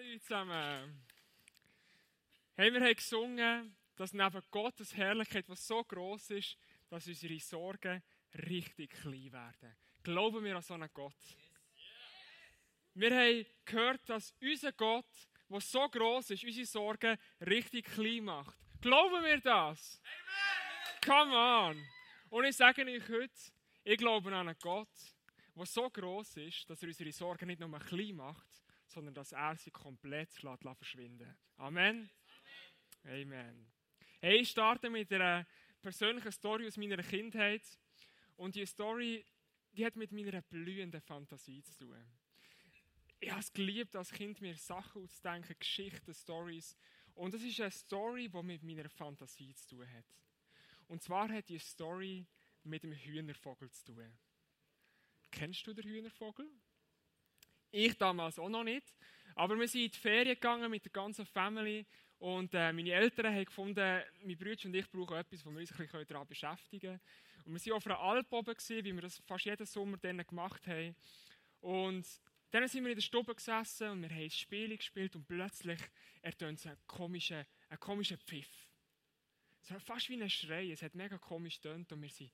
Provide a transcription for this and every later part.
Hallo zusammen. Hey, wir haben gesungen, dass neben Gottes Herrlichkeit, was so groß ist, dass unsere Sorgen richtig klein werden. Glauben wir an so einen Gott? Wir haben gehört, dass unser Gott, der so groß ist, unsere Sorgen richtig klein macht. Glauben wir das? Amen. Come on! Und ich sage euch heute, ich glaube an einen Gott, der so groß ist, dass er unsere Sorgen nicht nur klein macht, sondern dass er sie komplett lässt, verschwinden Amen. Amen. Amen. Hey, ich starte mit einer persönlichen Story aus meiner Kindheit. Und die Story, die hat mit meiner blühenden Fantasie zu tun. Ich habe es geliebt, als Kind mir Sachen auszudenken, Geschichten, Stories. Und das ist eine Story, die mit meiner Fantasie zu tun hat. Und zwar hat die Story mit dem Hühnervogel zu tun. Kennst du den Hühnervogel? Ich damals auch noch nicht. Aber wir sind in die Ferien gegangen mit der ganzen Family und äh, meine Eltern haben gefunden, mein Bruder und ich brauchen etwas, wo wir uns ein bisschen daran beschäftigen können. Und wir waren auf einer Alp oben, gewesen, wie wir das fast jeden Sommer dann gemacht haben. Und dann sind wir in der Stube gesessen und wir haben ein Spiel gespielt und plötzlich ertönt es einen komischen, einen komischen Pfiff. Es war fast wie ein Schrei, es hat mega komisch getönt und wir sind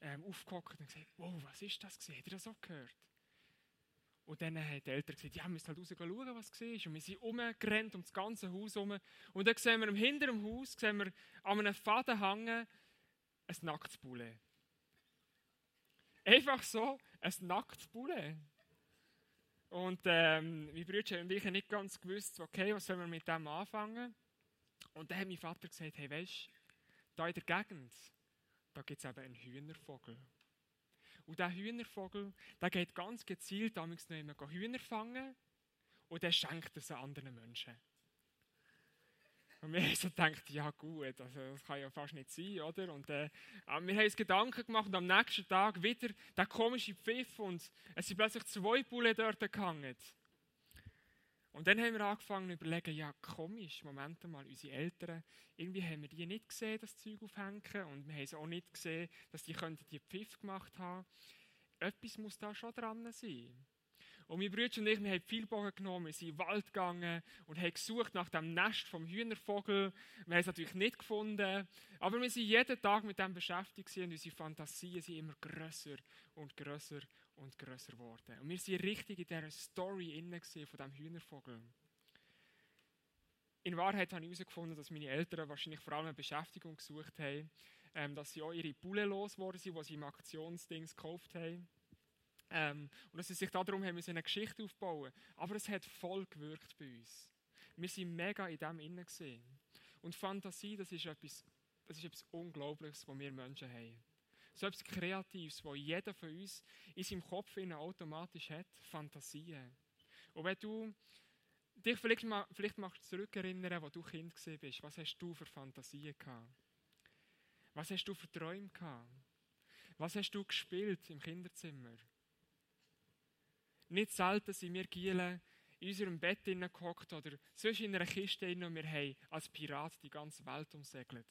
ähm, aufgehockt und gesagt, wow, was ist das gewesen? Habt ihr das auch gehört? Und dann haben die Eltern gesagt, ja, wir müssen halt raus schauen, was war. Und wir sind umgerannt um das ganze Haus herum. Und dann sehen wir hinter dem Haus, sehen wir an einem Faden hängen, ein nacktes Poulet. Einfach so, ein nacktes Poulet. Und ähm, mein Bruder und ich haben nicht ganz gewusst, okay, was sollen wir mit dem anfangen. Und dann hat mein Vater gesagt, hey, weißt du, da in der Gegend, da gibt es eben einen Hühnervogel. Und dieser Hühnervogel, der geht ganz gezielt damals noch immer Hühner fangen und der schenkt es anderen Menschen. Und wir haben so gedacht, ja gut, also das kann ja fast nicht sein, oder? Und äh, wir haben uns Gedanken gemacht und am nächsten Tag wieder der komische Pfiff und es sind plötzlich zwei Bullen dort gehangen. Und dann haben wir angefangen zu überlegen, ja komisch, Moment mal, unsere Eltern, irgendwie haben wir die nicht gesehen, das Zeug aufhängen und wir haben es auch nicht gesehen, dass die die Pfiff gemacht haben. Etwas muss da schon dran sein. Und mein Bruder und ich, wir haben viel Bogen genommen, wir sind in den Wald gegangen und haben gesucht nach dem Nest vom Hühnervogel. Wir haben es natürlich nicht gefunden, aber wir sind jeden Tag mit dem beschäftigt und unsere Fantasien sind immer grösser und grösser und grösser geworden. Und wir sind richtig in dieser Story von diesem Hühnervogel. In Wahrheit habe ich herausgefunden, dass meine Eltern wahrscheinlich vor allem eine Beschäftigung gesucht haben, ähm, dass sie auch ihre Bulle losgeworden sind, die sie im Aktionsdings gekauft haben. Ähm, und dass sie sich darum haben müssen, eine Geschichte aufbauen. Aber es hat voll gewirkt bei uns. Wir sind mega in dem innen gesehen. Und Fantasie, das ist etwas, das ist etwas Unglaubliches, was wir Menschen haben. So etwas Kreatives, was jeder von uns in seinem Kopf automatisch hat. Fantasien. Und wenn du dich vielleicht, mal, vielleicht du zurückerinnern, wo du Kind bist, was hast du für Fantasien gehabt? Was hast du für Träume gehabt? Was hast du gespielt im Kinderzimmer? Nicht selten sind wir Gielen in unserem Bett gehockt oder sonst in einer Kiste und wir haben als Pirat die ganze Welt umsegelt.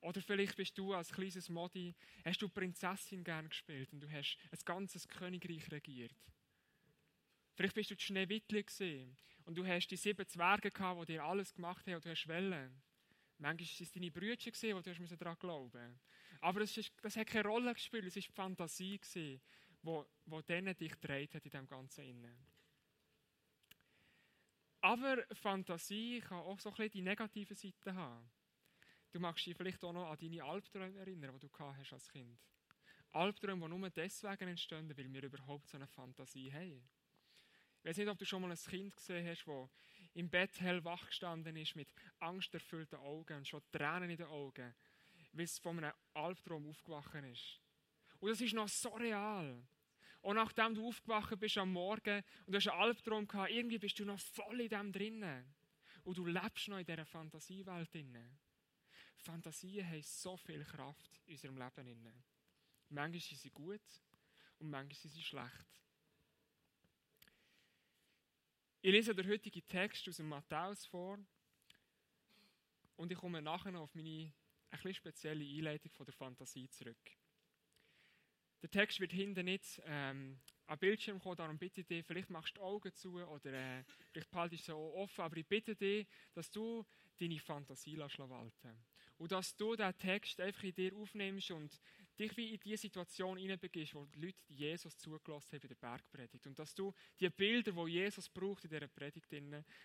Oder vielleicht bist du als kleines Modi, hast du Prinzessin gern gespielt und du hast ein ganzes Königreich regiert. Vielleicht bist du die Schneewittli gesehen und du hast die sieben Zwerge gehabt, die dir alles gemacht haben und du hast Wellen. Manchmal waren es deine Brüder, die du daran glauben Aber das, ist, das hat keine Rolle gespielt, es war die Fantasie. Wo, wo denen dich dreht hat in dem Ganzen innen. Aber Fantasie kann auch so ein bisschen die negative Seite haben. Du magst dich vielleicht auch noch an deine Albträume erinnern, die du hast als Kind. Albträume, die nur deswegen entstehen, weil wir überhaupt so eine Fantasie haben. Ich weiß nicht, ob du schon mal ein Kind gesehen hast, das im Bett hellwach gestanden ist, mit angsterfüllten Augen und schon Tränen in den Augen, weil es von einem Albtraum aufgewacht ist. Und das ist noch so real. Und nachdem du aufgewacht bist am Morgen und du hast einen Albtraum gehabt, irgendwie bist du noch voll in dem drinnen. Und du lebst noch in dieser Fantasiewelt drinnen. Fantasien haben so viel Kraft in unserem Leben. Manchmal sind sie gut und manchmal sind sie schlecht. Ich lese den heutigen Text aus dem Matthäus vor und ich komme nachher noch auf meine ein spezielle Einleitung von der Fantasie zurück. Der Text wird hinten nicht ähm, am Bildschirm kommen, darum bitte ich dich, vielleicht machst du die Augen zu oder äh, vielleicht behaltest du sie offen, aber ich bitte dich, dass du deine Fantasie walten Und dass du diesen Text einfach in dir aufnimmst und dich wie in die Situation hineinbegibst, wo die Leute Jesus zugelassen haben in der Bergpredigt. Und dass du die Bilder, die Jesus braucht in dieser Predigt,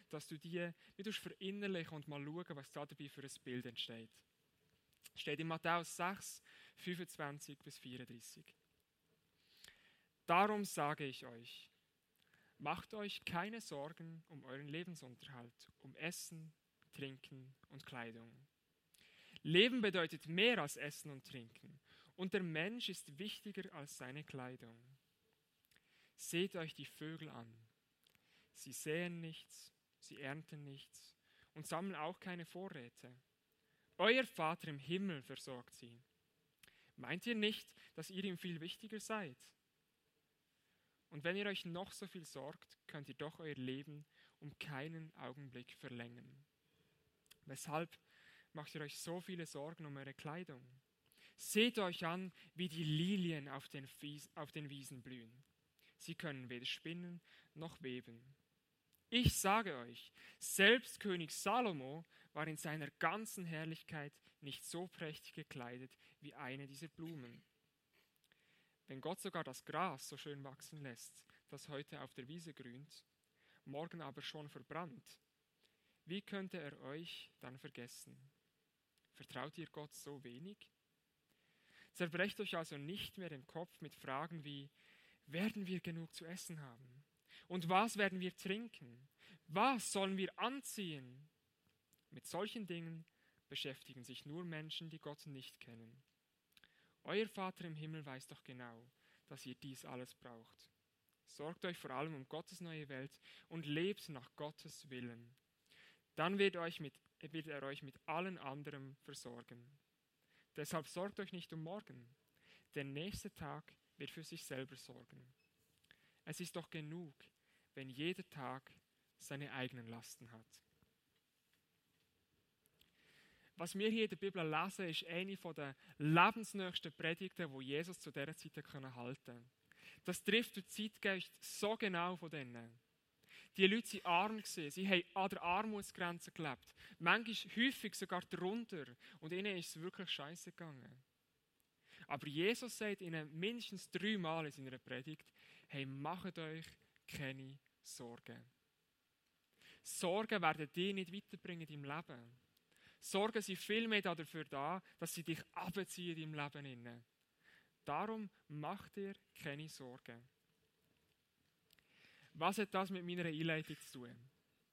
dass du die wie verinnerlichen und mal schauen, was da dabei für ein Bild entsteht. Steht in Matthäus 6, 25 bis 34. Darum sage ich euch, macht euch keine Sorgen um euren Lebensunterhalt, um Essen, Trinken und Kleidung. Leben bedeutet mehr als Essen und Trinken, und der Mensch ist wichtiger als seine Kleidung. Seht euch die Vögel an. Sie säen nichts, sie ernten nichts und sammeln auch keine Vorräte. Euer Vater im Himmel versorgt sie. Meint ihr nicht, dass ihr ihm viel wichtiger seid? Und wenn ihr euch noch so viel sorgt, könnt ihr doch euer Leben um keinen Augenblick verlängern. Weshalb macht ihr euch so viele Sorgen um eure Kleidung? Seht euch an, wie die Lilien auf den, auf den Wiesen blühen. Sie können weder spinnen noch weben. Ich sage euch, selbst König Salomo war in seiner ganzen Herrlichkeit nicht so prächtig gekleidet wie eine dieser Blumen. Wenn Gott sogar das Gras so schön wachsen lässt, das heute auf der Wiese grünt, morgen aber schon verbrannt, wie könnte er euch dann vergessen? Vertraut ihr Gott so wenig? Zerbrecht euch also nicht mehr den Kopf mit Fragen wie, werden wir genug zu essen haben? Und was werden wir trinken? Was sollen wir anziehen? Mit solchen Dingen beschäftigen sich nur Menschen, die Gott nicht kennen. Euer Vater im Himmel weiß doch genau, dass ihr dies alles braucht. Sorgt euch vor allem um Gottes neue Welt und lebt nach Gottes Willen. Dann wird, euch mit, wird er euch mit allen anderen versorgen. Deshalb sorgt euch nicht um morgen. Der nächste Tag wird für sich selber sorgen. Es ist doch genug, wenn jeder Tag seine eigenen Lasten hat. Was wir hier in der Bibel lesen, ist eine der lebensnächsten Predigten, die Jesus zu dieser Zeit halten konnte. Das trifft den Zeitgeist so genau von denen. Die Leute waren arm, sie haben an der Armutsgrenze gelebt. Manchmal häufig sogar darunter. Und ihnen ist es wirklich scheiße gegangen. Aber Jesus sagt ihnen mindestens dreimal in seiner Predigt: Hey, macht euch keine Sorgen. Sorgen werden dich nicht weiterbringen in deinem Leben. Sorgen sind vielmehr dafür da, dass sie dich abziehen deinem Leben. Darum mach dir keine Sorgen. Was hat das mit meiner Einleitung zu tun?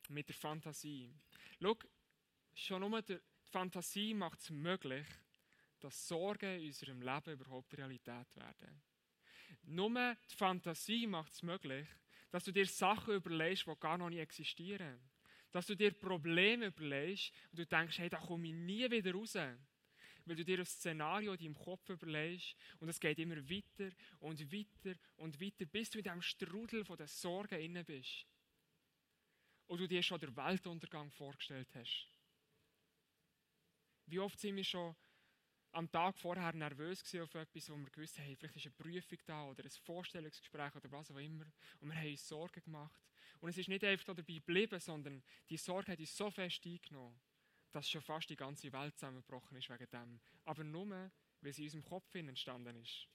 Mit der Fantasie. Schau, schon nur die Fantasie macht es möglich, dass Sorgen in unserem Leben überhaupt Realität werden. Nur die Fantasie macht es möglich, dass du dir Sachen überlegst, die gar noch nicht existieren. Dass du dir Probleme überlegst und du denkst, hey, da komme ich nie wieder raus. Weil du dir ein Szenario in deinem Kopf überlegst und es geht immer weiter und weiter und weiter, bis du in diesem Strudel von den Sorgen inne bist. Und du dir schon den Weltuntergang vorgestellt hast. Wie oft sind wir schon am Tag vorher nervös auf etwas, wo wir gewusst haben, vielleicht ist eine Prüfung da oder ein Vorstellungsgespräch oder was auch immer. Und wir haben uns Sorgen gemacht. Und es ist nicht einfach dabei geblieben, sondern die Sorge hat uns so fest eingenommen, dass schon fast die ganze Welt zusammengebrochen ist wegen dem. Aber nur, weil sie in unserem Kopf entstanden ist.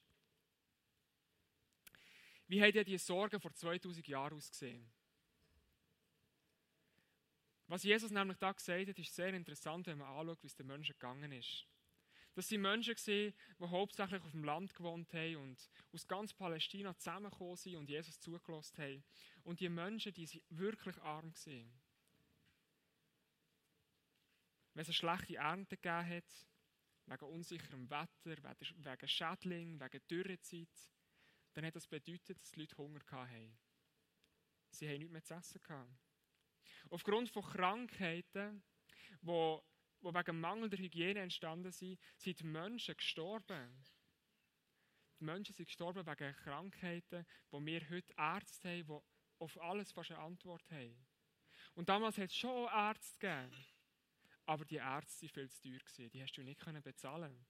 Wie haben diese Sorgen vor 2000 Jahren ausgesehen? Was Jesus nämlich da gesagt hat, ist sehr interessant, wenn man anschaut, wie es den Menschen gegangen ist. Das waren Menschen, die hauptsächlich auf dem Land gewohnt haben und aus ganz Palästina zusammengekommen sind und Jesus zugelassen haben. Und die Menschen, die sind wirklich arm waren. Wenn es eine schlechte Ernte gegeben hat, wegen unsicherem Wetter, wegen Schädling, wegen Dürrezeit, dann hat das bedeutet, dass die Leute Hunger hatten. Sie haben nichts mehr zu essen. Gehabt. Aufgrund von Krankheiten, die die wegen mangelnder Hygiene entstanden sind, sind Menschen gestorben. Die Menschen sind gestorben wegen Krankheiten, wo wir heute Ärzte haben, die auf alles fast eine Antwort haben. Und damals hat es schon Ärzte gegeben. Aber die Ärzte waren viel zu teuer. Die hast du nicht bezahlen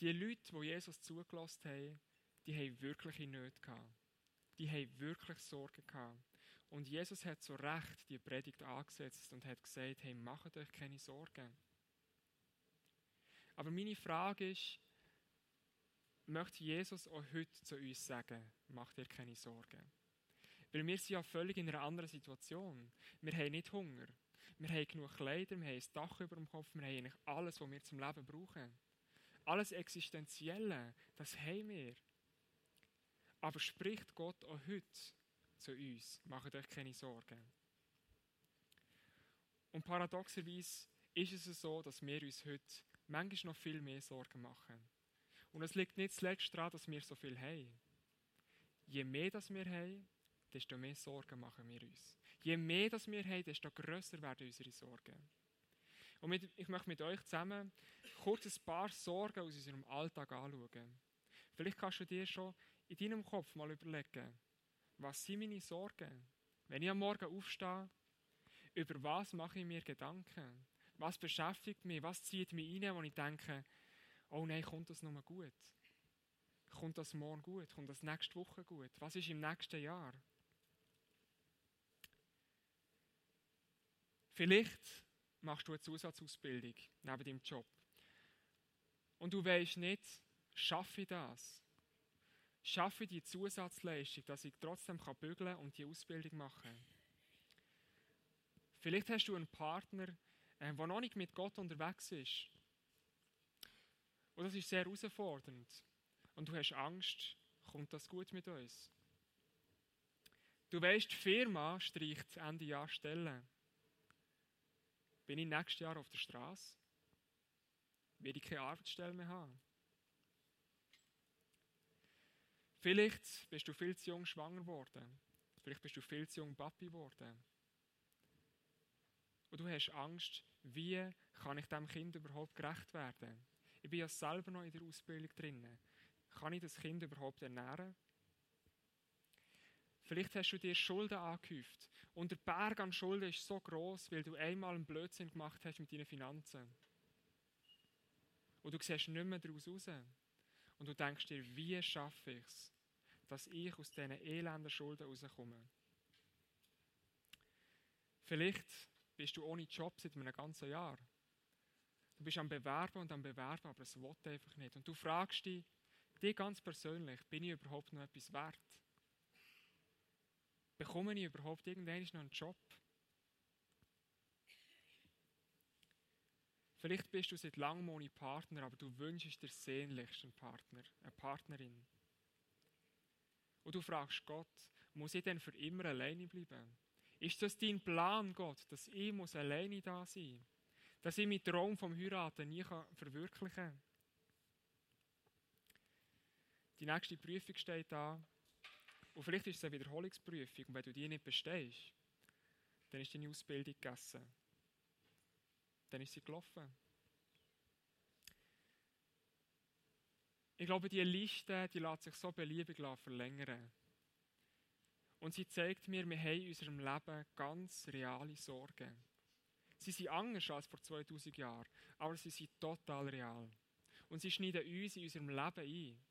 Die Leute, die Jesus zugelassen haben, die haben wirkliche Nöte gehabt. Die haben wirklich Sorgen gehabt. Und Jesus hat so recht die Predigt angesetzt und hat gesagt, hey, macht euch keine Sorgen. Aber meine Frage ist, möchte Jesus auch heute zu uns sagen, macht dir keine Sorgen. Weil wir sind ja völlig in einer anderen Situation. Wir haben nicht Hunger. Wir haben genug Kleider, wir haben ein Dach über dem Kopf, wir haben eigentlich alles, was wir zum Leben brauchen. Alles Existenzielle, das haben wir. Aber spricht Gott auch heute zu uns, macht euch keine Sorgen. Und paradoxerweise ist es so, dass wir uns heute manchmal noch viel mehr Sorgen machen. Und es liegt nicht zuletzt daran, dass wir so viel haben. Je mehr das wir haben, desto mehr Sorgen machen wir uns. Je mehr das wir haben, desto grösser werden unsere Sorgen. Und mit, ich möchte mit euch zusammen kurz ein paar Sorgen aus unserem Alltag anschauen. Vielleicht kannst du dir schon in deinem Kopf mal überlegen, was sind meine Sorgen? Wenn ich am Morgen aufstehe, über was mache ich mir Gedanken? Was beschäftigt mich? Was zieht mich rein, wo ich denke, oh nein, kommt das nochmal gut? Kommt das morgen gut? Kommt das nächste Woche gut? Was ist im nächsten Jahr? Vielleicht machst du eine Zusatzausbildung neben deinem Job. Und du weißt nicht, schaffe ich das? Schaffe ich die Zusatzleistung, dass ich trotzdem bügeln und die Ausbildung machen kann? Vielleicht hast du einen Partner, der noch nicht mit Gott unterwegs ist. Und das ist sehr herausfordernd. Und du hast Angst, kommt das gut mit uns? Du weißt, die Firma streicht Ende Jahr Stellen. Bin ich nächstes Jahr auf der Straße? Werde ich keine Arbeitsstelle mehr haben? Vielleicht bist du viel zu jung schwanger geworden. Vielleicht bist du viel zu jung Papi geworden. Und du hast Angst, wie kann ich dem Kind überhaupt gerecht werden? Ich bin ja selber noch in der Ausbildung drin. Kann ich das Kind überhaupt ernähren? Vielleicht hast du dir Schulden angehäuft. Und der Berg an Schulden ist so groß, weil du einmal einen Blödsinn gemacht hast mit deinen Finanzen. Und du siehst nicht mehr daraus raus. Und du denkst dir, wie schaffe ich es, dass ich aus diesen elenden Schulden rauskomme? Vielleicht bist du ohne Job seit einem ganzen Jahr. Du bist am Bewerben und am Bewerben, aber es will einfach nicht. Und du fragst dich, dich ganz persönlich, bin ich überhaupt noch etwas wert? Bekomme ich überhaupt irgendwann noch einen Job? Vielleicht bist du seit langem ohne Partner, aber du wünschst dir sehnlichst einen Partner, eine Partnerin. Und du fragst Gott, muss ich denn für immer alleine bleiben? Ist das dein Plan, Gott, dass ich muss alleine da sein muss? Dass ich meinen Traum vom Heiraten nie verwirklichen kann? Die nächste Prüfung steht da. Und vielleicht ist es eine Wiederholungsprüfung. Und wenn du die nicht bestehst, dann ist deine Ausbildung gegessen. Dann ist sie gelaufen. Ich glaube, diese Liste die lässt sich so beliebig verlängern. Und sie zeigt mir, wir haben in unserem Leben ganz reale Sorgen. Sie sind anders als vor 2000 Jahren, aber sie sind total real. Und sie schneiden uns in unserem Leben ein.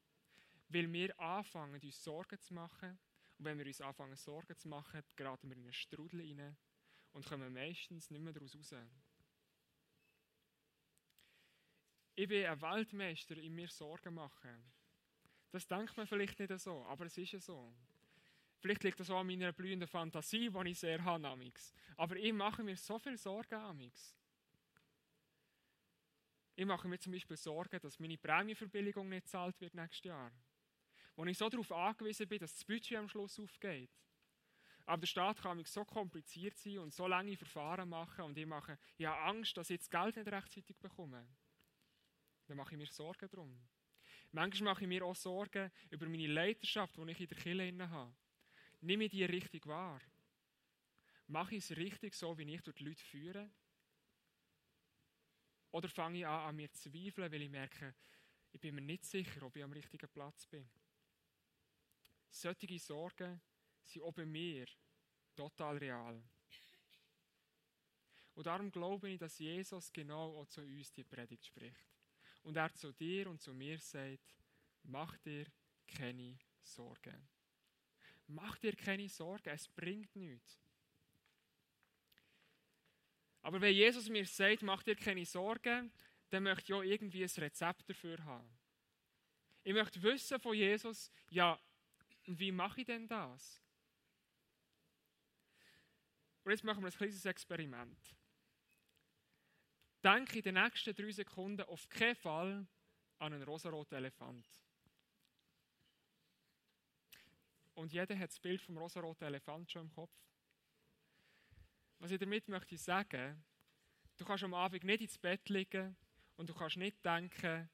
Weil wir anfangen, uns Sorgen zu machen. Und wenn wir uns anfangen, Sorgen zu machen, geraten wir in einen Strudel rein und kommen meistens nicht mehr daraus raus. Ich bin ein Weltmeister in mir Sorgen machen. Das denkt man vielleicht nicht so, aber es ist ja so. Vielleicht liegt das auch an meiner blühenden Fantasie, die ich sehr habe. Amix. Aber ich mache mir so viel Sorgen. Amix. Ich mache mir zum Beispiel Sorgen, dass meine Prämienverbilligung nicht zahlt wird nächstes Jahr wo ich so darauf angewiesen bin, dass das Budget am Schluss aufgeht. Aber der Staat kann mich so kompliziert sein und so lange Verfahren machen und ich, mache, ich habe Angst, dass ich das Geld nicht rechtzeitig bekomme. Dann mache ich mir Sorgen darum. Manchmal mache ich mir auch Sorgen über meine Leiterschaft, die ich in der Kirche habe. Nehme ich die richtig wahr? Mache ich es richtig so, wie ich die Leute führe? Oder fange ich an, an mir zu zweifeln, weil ich merke, ich bin mir nicht sicher, ob ich am richtigen Platz bin? Solche Sorgen sind auch bei mir total real. Und darum glaube ich, dass Jesus genau auch zu uns die Predigt spricht. und er zu dir und zu mir sagt, mach dir keine Sorgen. Mach dir keine Sorgen, es bringt nichts. Aber wenn Jesus mir sagt, mach dir keine Sorgen, dann möchte ich auch irgendwie ein Rezept dafür haben. Ich möchte wissen von Jesus, ja, wie mache ich denn das? Und jetzt machen wir ein kleines Experiment. Denke in den nächsten drei Sekunden auf keinen Fall an einen rosaroten Elefant. Und jeder hat das Bild vom rosaroten Elefant schon im Kopf. Was ich damit möchte sagen, du kannst am Abend nicht ins Bett liegen und du kannst nicht denken,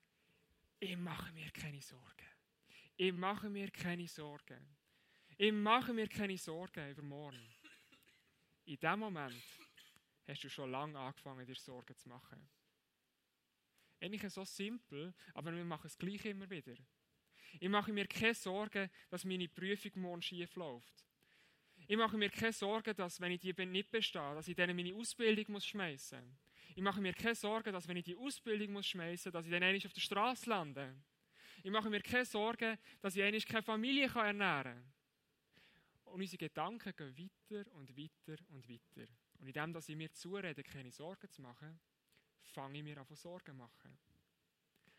ich mache mir keine Sorgen. Ich mache mir keine Sorgen. Ich mache mir keine Sorgen über morgen. In dem Moment hast du schon lange angefangen, dir Sorgen zu machen. Eigentlich so simpel, aber wir machen es gleich immer wieder. Ich mache mir keine Sorgen, dass meine Prüfung morgen schief läuft. Ich mache mir keine Sorgen, dass, wenn ich die nicht bestehe, dass ich dann meine Ausbildung muss schmeißen. Ich mache mir keine Sorgen, dass, wenn ich die Ausbildung muss schmeißen dass ich dann eigentlich auf der Straße lande. Ich mache mir keine Sorgen, dass ich eigentlich keine Familie ernähren kann. Und unsere Gedanken gehen weiter und weiter und weiter. Und indem, dass ich mir zurede, keine Sorgen zu machen, fange ich mir an, Sorgen zu machen.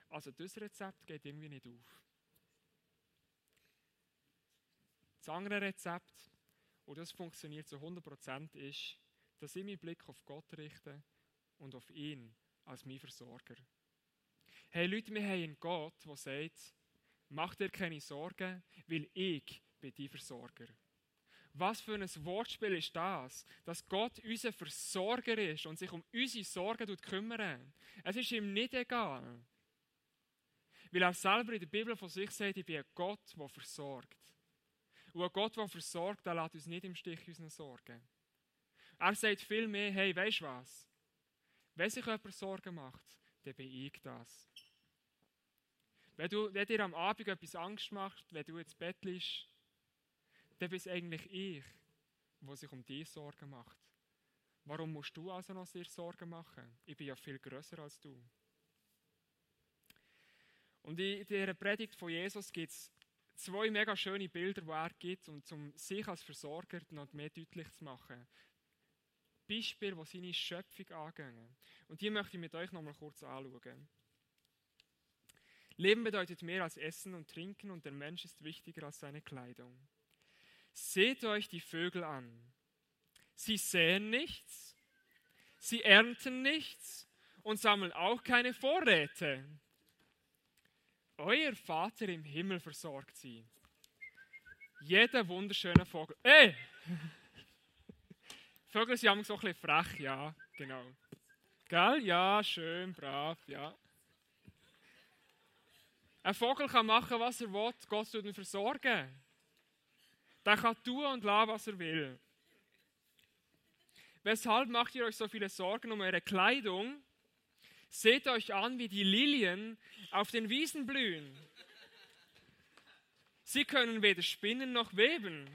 Also das Rezept geht irgendwie nicht auf. Das andere Rezept, und das funktioniert zu 100%, ist, dass ich meinen Blick auf Gott richte und auf ihn als mein Versorger. Hey Leute, wir haben einen Gott, der sagt, mach dir keine Sorgen, weil ich bin dein Versorger. Was für ein Wortspiel ist das, dass Gott unser Versorger ist und sich um unsere Sorgen kümmert. Es ist ihm nicht egal. Weil er selber in der Bibel von sich sagt, ich bin ein Gott, der versorgt. Und ein Gott, der versorgt, der lässt uns nicht im Stich unseren Sorgen. Er sagt viel mehr, hey, weißt du was? Wenn sich jemand Sorgen macht, dann bin ich das. Wenn, du, wenn dir am Abend etwas Angst macht, wenn du ins Bett liegst, dann bist eigentlich ich, der sich um dich Sorgen macht. Warum musst du also noch sehr Sorgen machen? Ich bin ja viel größer als du. Und in dieser Predigt von Jesus gibt es zwei mega schöne Bilder, die er gibt, um sich als Versorger noch mehr deutlich zu machen. Beispiele, die seine Schöpfung angehen. Und die möchte ich mit euch noch mal kurz anschauen. Leben bedeutet mehr als Essen und Trinken und der Mensch ist wichtiger als seine Kleidung. Seht euch die Vögel an. Sie säen nichts, sie ernten nichts und sammeln auch keine Vorräte. Euer Vater im Himmel versorgt sie. Jeder wunderschöne Vogel. Ey! Vögel sind so ein bisschen frech, ja, genau. Gell? Ja, schön, brav, ja. Ein Vogel kann machen, was er will, Gott tut ihn versorgen. Der kann tun und lassen, was er will. Weshalb macht ihr euch so viele Sorgen um eure Kleidung? Seht euch an, wie die Lilien auf den Wiesen blühen. Sie können weder spinnen noch weben.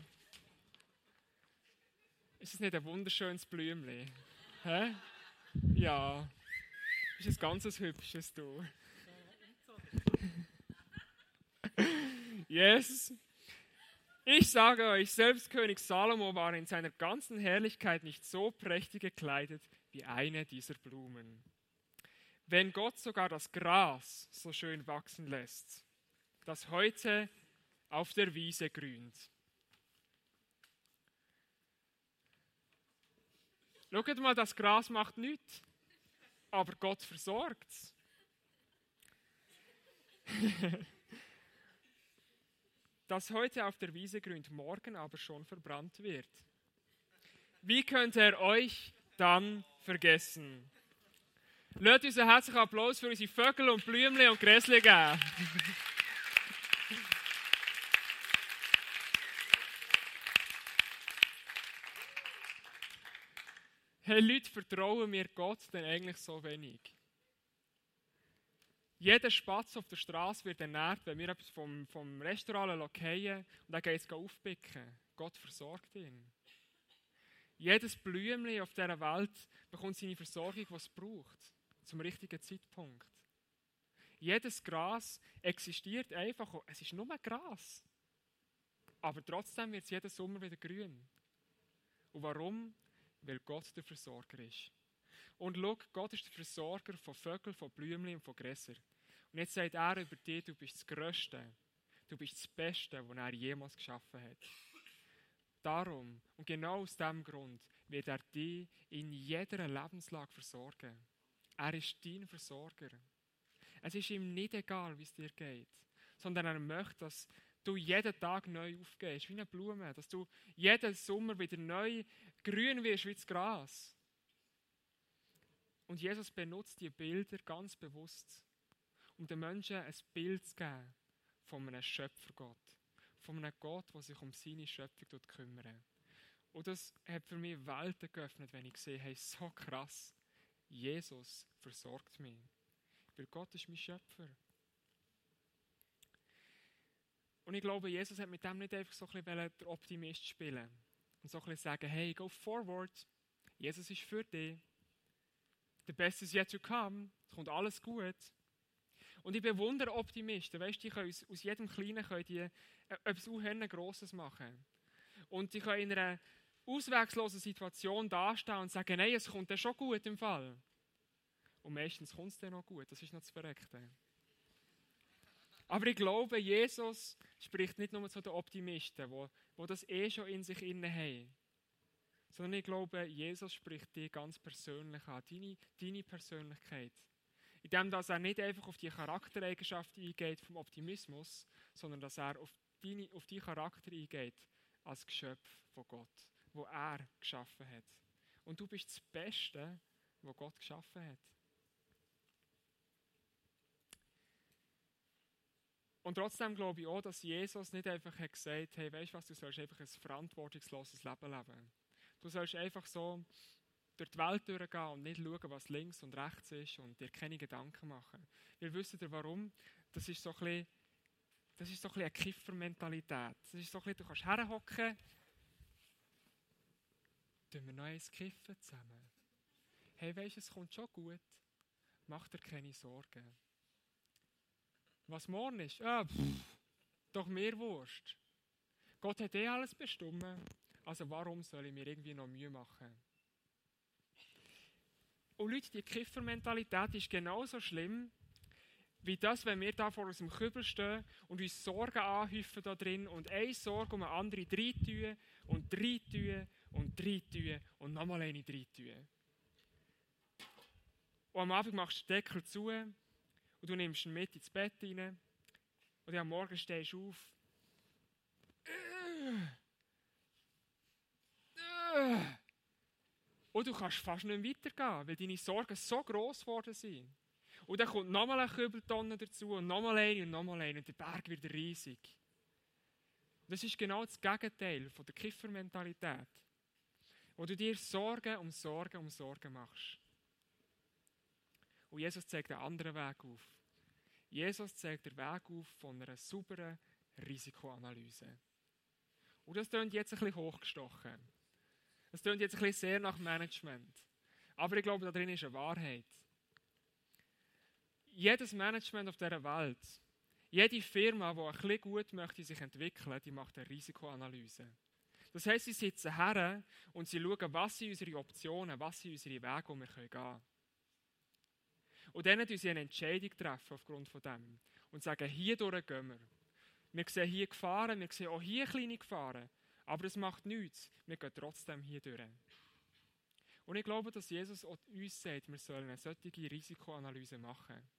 Ist es nicht ein wunderschönes Blümchen? Hä? Ja. Ist ein ganzes hübsches du. Yes. Ich sage euch, selbst König Salomo war in seiner ganzen Herrlichkeit nicht so prächtig gekleidet wie eine dieser Blumen wenn Gott sogar das Gras so schön wachsen lässt, das heute auf der Wiese grünt. Schaut mal, das Gras macht nichts, aber Gott versorgt es. das heute auf der Wiese grünt, morgen aber schon verbrannt wird. Wie könnt ihr euch dann vergessen? Lasst uns einen herzlichen Applaus für unsere Vögel und Blümchen und Gräsli geben. hey Leute, vertrauen mir Gott denn eigentlich so wenig? Jeder Spatz auf der Straße wird ernährt, wenn wir etwas vom, vom Restaurant lokieren und dann geht es aufpicken. Gott versorgt ihn. Jedes Blümchen auf dieser Welt bekommt seine Versorgung, die es braucht zum richtigen Zeitpunkt. Jedes Gras existiert einfach, es ist nur Gras. Aber trotzdem wird es jeden Sommer wieder grün. Und warum? Weil Gott der Versorger ist. Und schau, Gott ist der Versorger von Vögeln, von Blümchen und von Gräsern. Und jetzt sagt er über dich, du bist das Größte. Du bist das Beste, was er jemals geschaffen hat. Darum und genau aus diesem Grund wird er dich in jeder Lebenslage versorgen. Er ist dein Versorger. Es ist ihm nicht egal, wie es dir geht, sondern er möchte, dass du jeden Tag neu aufgehst, wie eine Blume, dass du jeden Sommer wieder neu grün wirst wie das Gras. Und Jesus benutzt die Bilder ganz bewusst, um den Menschen ein Bild zu geben von einem Schöpfergott, von einem Gott, der sich um seine Schöpfung kümmert. Und das hat für mich Welten geöffnet, wenn ich sehe, hey, so krass, Jesus versorgt mich. Weil Gott ist mein Schöpfer. Und ich glaube, Jesus hat mit dem nicht einfach so ein bisschen der Optimist spielen und so ein bisschen sagen, hey, go forward. Jesus ist für dich. The best is yet to come. Es kommt alles gut. Und ich bewundere Optimisten. Weißt du, die können aus, jedem Kleinen können die äh, etwas unheimlich Grosses machen. Und die können in einer auswegslosen Situation dastehen und sagen, nein, es kommt dann schon gut im Fall. Und meistens kommt es dann noch gut. Das ist noch das Verreckte. Aber ich glaube, Jesus spricht nicht nur zu den Optimisten, die, die das eh schon in sich inne haben. Sondern ich glaube, Jesus spricht dir ganz persönlich an, deine, deine Persönlichkeit. Indem dass er nicht einfach auf die Charaktereigenschaften eingeht vom Optimismus, sondern dass er auf deine, auf die Charakter eingeht als Geschöpf von Gott, wo er geschaffen hat. Und du bist das Beste, was Gott geschaffen hat. Und trotzdem glaube ich auch, dass Jesus nicht einfach hat gesagt hey, weißt du was, du sollst einfach ein verantwortungsloses Leben leben. Du sollst einfach so durch die Welt durchgehen und nicht schauen, was links und rechts ist und dir keine Gedanken machen. Wir wissen ja warum. Das ist so ein bisschen, das ist so ein bisschen eine Kiffermentalität. Das ist so ein bisschen, du kannst herhocken, tun wir noch eins kiffen zusammen. Hey, du, es kommt schon gut. Mach dir keine Sorgen. Was morgen ist? Ah, pff, doch mir Wurst. Gott hat eh alles bestimmt. Also warum soll ich mir irgendwie noch Mühe machen? Und Leute, die Kiffermentalität ist genauso schlimm, wie das, wenn wir da vor unserem Kübel stehen und uns Sorgen anhäufen da drin und eine Sorge um eine andere reintun und reintun und reintun und nochmal eine reintun. Und am Abend machst du den Deckel zu und du nimmst ihn mit ins Bett rein und am Morgen stehst du auf. Und du kannst fast nicht weitergehen, weil deine Sorgen so gross geworden sind. Und dann kommt nochmal eine Kübeltonne dazu und nochmal eine und nochmal eine und der Berg wird riesig. Das ist genau das Gegenteil von der Kiffermentalität. Wo du dir Sorgen um Sorgen um Sorgen machst. Und Jesus zeigt einen anderen Weg auf. Jesus zeigt den Weg auf von einer sauberen Risikoanalyse. Und das klingt jetzt ein bisschen hochgestochen. Das klingt jetzt ein bisschen sehr nach Management. Aber ich glaube, da drin ist eine Wahrheit. Jedes Management auf dieser Welt, jede Firma, die ein bisschen gut möchte sich entwickeln, die macht eine Risikoanalyse. Das heisst, sie sitzen her und sie schauen, was sind unsere Optionen, was sind unsere Wege, die wir gehen können. Und dann treffen sie eine Entscheidung treffen aufgrund von dem und sagen, hier durch gehen wir. Wir sehen hier Gefahren, wir sehen auch hier kleine Gefahren, aber es macht nichts, wir gehen trotzdem hier durch. Und ich glaube, dass Jesus uns sagt, wir sollen eine solche Risikoanalyse machen.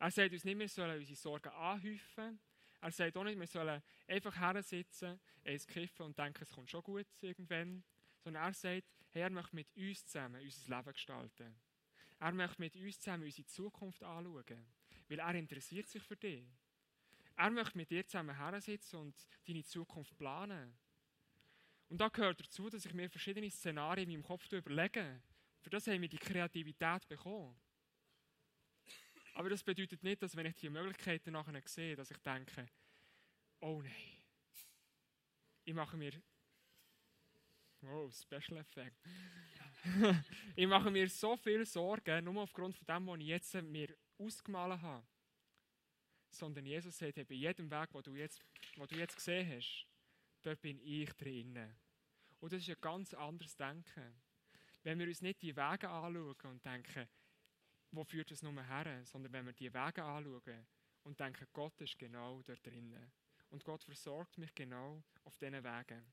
Er sagt uns nicht, wir sollen unsere Sorgen anhäufen. Er sagt auch nicht, wir sollen einfach her sitzen, eins kiffen und denken, es kommt schon gut irgendwann. Sondern er sagt, hey, er möchte mit uns zusammen unser Leben gestalten. Er möchte mit uns zusammen unsere Zukunft anschauen, weil er interessiert sich für dich. Er möchte mit dir zusammen hersitzen und deine Zukunft planen. Und da gehört dazu, dass ich mir verschiedene Szenarien in meinem Kopf überlege. Für das haben wir die Kreativität bekommen. Aber das bedeutet nicht, dass wenn ich die Möglichkeiten nachher sehe, dass ich denke, oh nein, ich mache mir Oh, Special Effect. ich mache mir so viel Sorgen, nur aufgrund von dem, was ich jetzt mir ausgemalt habe. Sondern Jesus sagt, bei jedem Weg, wo du jetzt, wo du jetzt gesehen hast, dort bin ich drinnen. Und das ist ein ganz anderes Denken. Wenn wir uns nicht die Wege anschauen und denken, wo führt es nur her, sondern wenn wir die Wege anschauen und denken, Gott ist genau dort drinnen. Und Gott versorgt mich genau auf diesen Wegen.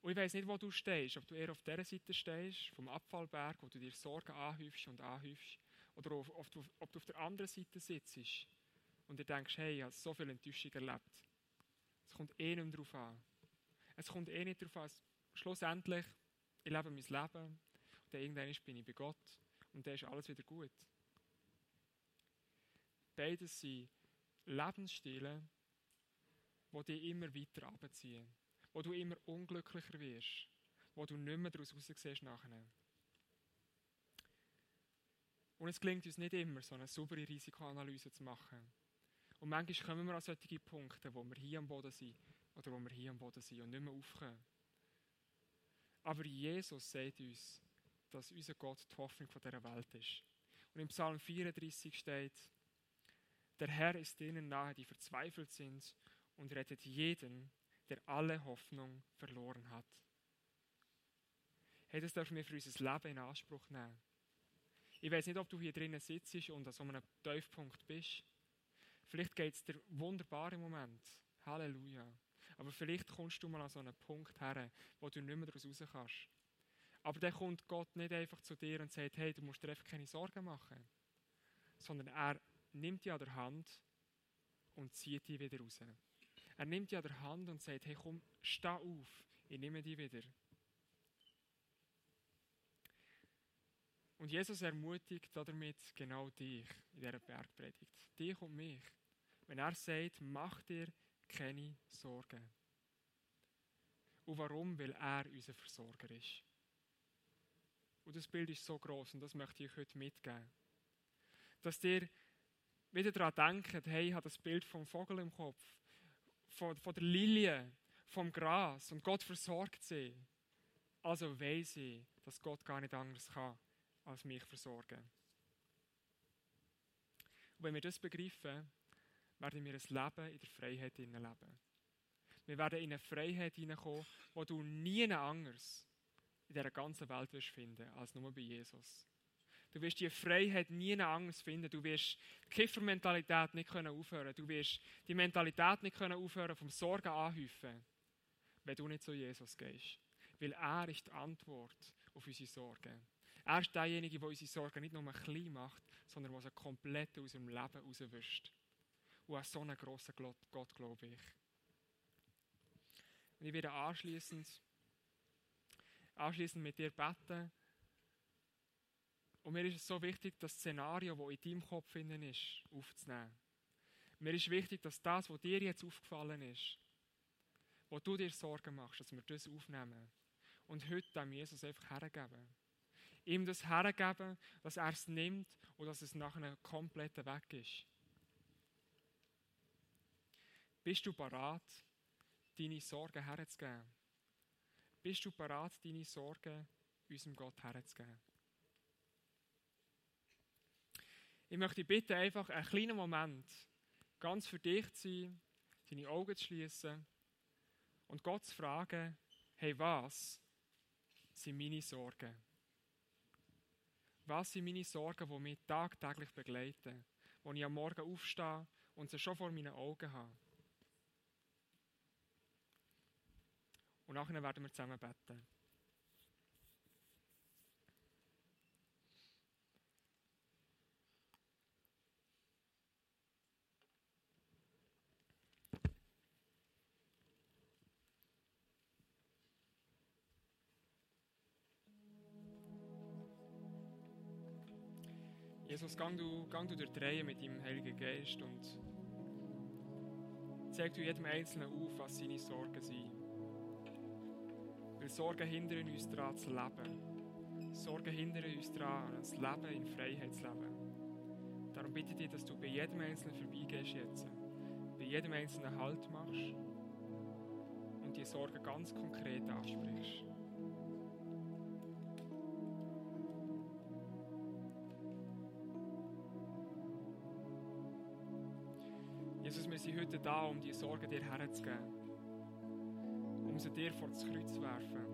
Und ich weiß nicht, wo du stehst, ob du eher auf dieser Seite stehst, vom Abfallberg, wo du dir Sorgen anhäufst und anhäufst, oder ob, du, ob du auf der anderen Seite sitzt und dir denkst, hey, ich habe so viel Enttäuschung erlebt. Es kommt eh nicht darauf an. Es kommt eh nicht darauf an. Schlussendlich, ich lebe mein Leben und dann irgendwann bin ich bei Gott und dann ist alles wieder gut. Beides sind Lebensstile, die dich immer weiter abziehen wo du immer unglücklicher wirst, wo du nicht mehr daraus raussiehst nachher. Und es gelingt uns nicht immer, so eine saubere Risikoanalyse zu machen. Und manchmal kommen wir an solche Punkte, wo wir hier am Boden sind oder wo wir hier am Boden sind und nicht mehr aufkommen. Aber Jesus sagt uns, dass unser Gott die Hoffnung dieser Welt ist. Und im Psalm 34 steht, der Herr ist denen nahe, die verzweifelt sind und rettet jeden, der alle Hoffnung verloren hat. Hey, das dürfen wir für unser Leben in Anspruch nehmen. Ich weiß nicht, ob du hier drinnen sitzt und an so einem Tiefpunkt bist. Vielleicht geht es dir wunderbar im Moment. Halleluja. Aber vielleicht kommst du mal an so einen Punkt her, wo du nicht mehr daraus raus kannst. Aber dann kommt Gott nicht einfach zu dir und sagt, hey, du musst dir einfach keine Sorgen machen. Sondern er nimmt dich an der Hand und zieht dich wieder raus. Er nimmt dich an der Hand und sagt, hey komm, steh auf, ich nehme dich wieder. Und Jesus ermutigt damit genau dich in dieser Bergpredigt. Dich und mich. Wenn er sagt, mach dir keine Sorgen. Und warum? Weil er unser Versorger ist. Und das Bild ist so groß und das möchte ich euch heute mitgeben. Dass ihr wieder daran denkt, hey, ich habe das Bild vom Vogel im Kopf von, von der Lilie, vom Gras und Gott versorgt sie. Also weiß ich, dass Gott gar nicht anders kann, als mich versorgen. Und wenn wir das begreifen, werden wir ein Leben in der Freiheit leben. Wir werden in eine Freiheit hineinkommen, wo du nie anders in dieser ganzen Welt wirst finden als nur bei Jesus. Du wirst die Freiheit nie anders finden. Du wirst die Kiffermentalität nicht aufhören können Du wirst die Mentalität nicht aufhören vom Sorgen anhäufen, wenn du nicht zu Jesus gehst. Weil er ist die Antwort auf unsere Sorgen. Er ist derjenige, der unsere Sorgen nicht nur klein macht, sondern der sie komplett aus dem Leben rauswischt. Und an so einen grossen Gott glaube ich. Und ich werde anschließend, anschließend mit dir beten und mir ist es so wichtig, das Szenario, das in deinem Kopf ist, aufzunehmen. Mir ist wichtig, dass das, was dir jetzt aufgefallen ist, wo du dir Sorgen machst, dass wir das aufnehmen und heute dem Jesus einfach hergeben. Ihm das hergeben, dass er es nimmt und dass es nach einem kompletten Weg ist. Bist du bereit, deine Sorgen herzugeben? Bist du bereit, deine Sorgen unserem Gott herzugeben? Ich möchte dich bitten, einfach einen kleinen Moment ganz für dich zu sein, deine Augen zu schließen und Gott zu fragen, hey, was sind meine Sorgen? Was sind meine Sorgen, die mich tagtäglich begleiten, wo ich am Morgen aufstehe und sie schon vor meinen Augen habe? Und nachher werden wir zusammen beten. Jesus, gang du, gang du durch die Reihe mit deinem Heiligen Geist und zeig du jedem Einzelnen auf, was seine Sorgen sind. Weil Sorgen hindern uns daran zu leben. Sorgen hindern uns daran, das Leben in Freiheit zu leben. Darum bitte ich dich, dass du bei jedem Einzelnen vorbeigehst jetzt. Bei jedem Einzelnen Halt machst und die Sorgen ganz konkret ansprichst. Sind heute da, um die Sorgen dir herzugeben. Um sie dir vor das Kreuz zu werfen.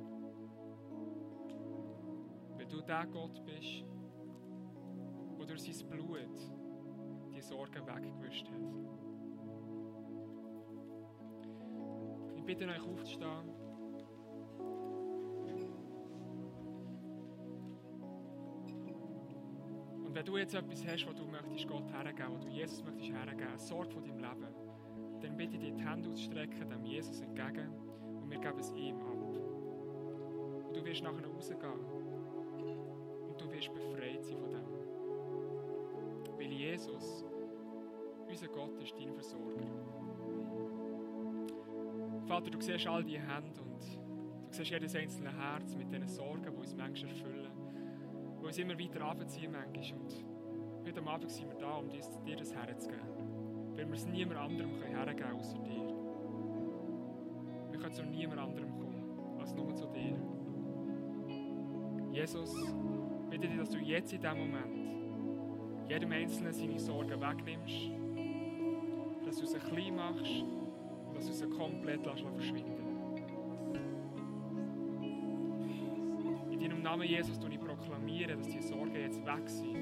Weil du der Gott bist, der durch sein Blut die Sorgen weggewischt hat. Ich bitte euch aufzustehen. Und wenn du jetzt etwas hast, was du möchtest Gott hergeben, was du Jesus möchtest hergeben, Sorge von deinem Leben, dann bitte dich die Hände auszustrecken, dem Jesus entgegen und wir geben es ihm ab. Und du wirst nachher rausgehen und du wirst befreit sein von dem. Weil Jesus, unser Gott, ist dein Versorger. Vater, du siehst all die Hände und du siehst jedes einzelne Herz mit diesen Sorgen, die uns manchmal erfüllen, die uns immer weiter runterziehen manchmal. Und heute Abend sind wir da, um dir das herzugeben. Weil wir es niemand anderem hergeben können, außer dir. Wir können zu niemand anderem kommen, als nur zu dir. Jesus, bitte dich, dass du jetzt in diesem Moment jedem Einzelnen seine Sorgen wegnimmst, dass du sie klein machst und dass du sie komplett lässt In deinem Namen Jesus tue ich proklamieren, dass die Sorgen jetzt weg sind.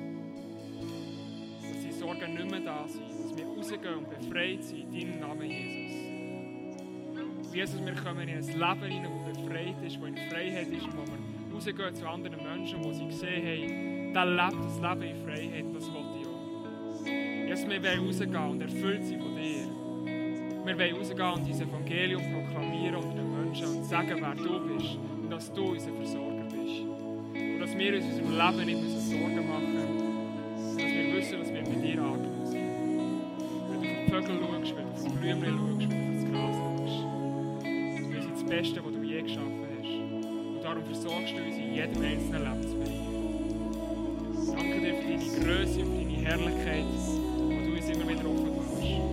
Dass die Sorgen nicht mehr da sind. Dass wir rausgehen und befreit sind in deinem Namen Jesus. Jesus, wir kommen in ein Leben rein, das befreit ist, das in Freiheit ist, wo wir rausgehen zu anderen Menschen, wo sie gesehen haben, der lebt das Leben in Freiheit, das will ich auch. Jesus, wir wollen rausgehen und erfüllt sein von dir. Wir wollen rausgehen und dieses Evangelium proklamieren unter den Menschen und sagen, wer du bist und dass du unser Versorger bist. Und dass wir uns unserem Leben nicht Sorgen machen Blümchen schaust, du das Gras schaust. Wir sind das Beste, was du je geschaffen hast. Und darum versorgst du uns in jedem einzelnen Lebensbereich. Danke dir für deine Größe und deine Herrlichkeit, die du uns immer wieder offenbarst.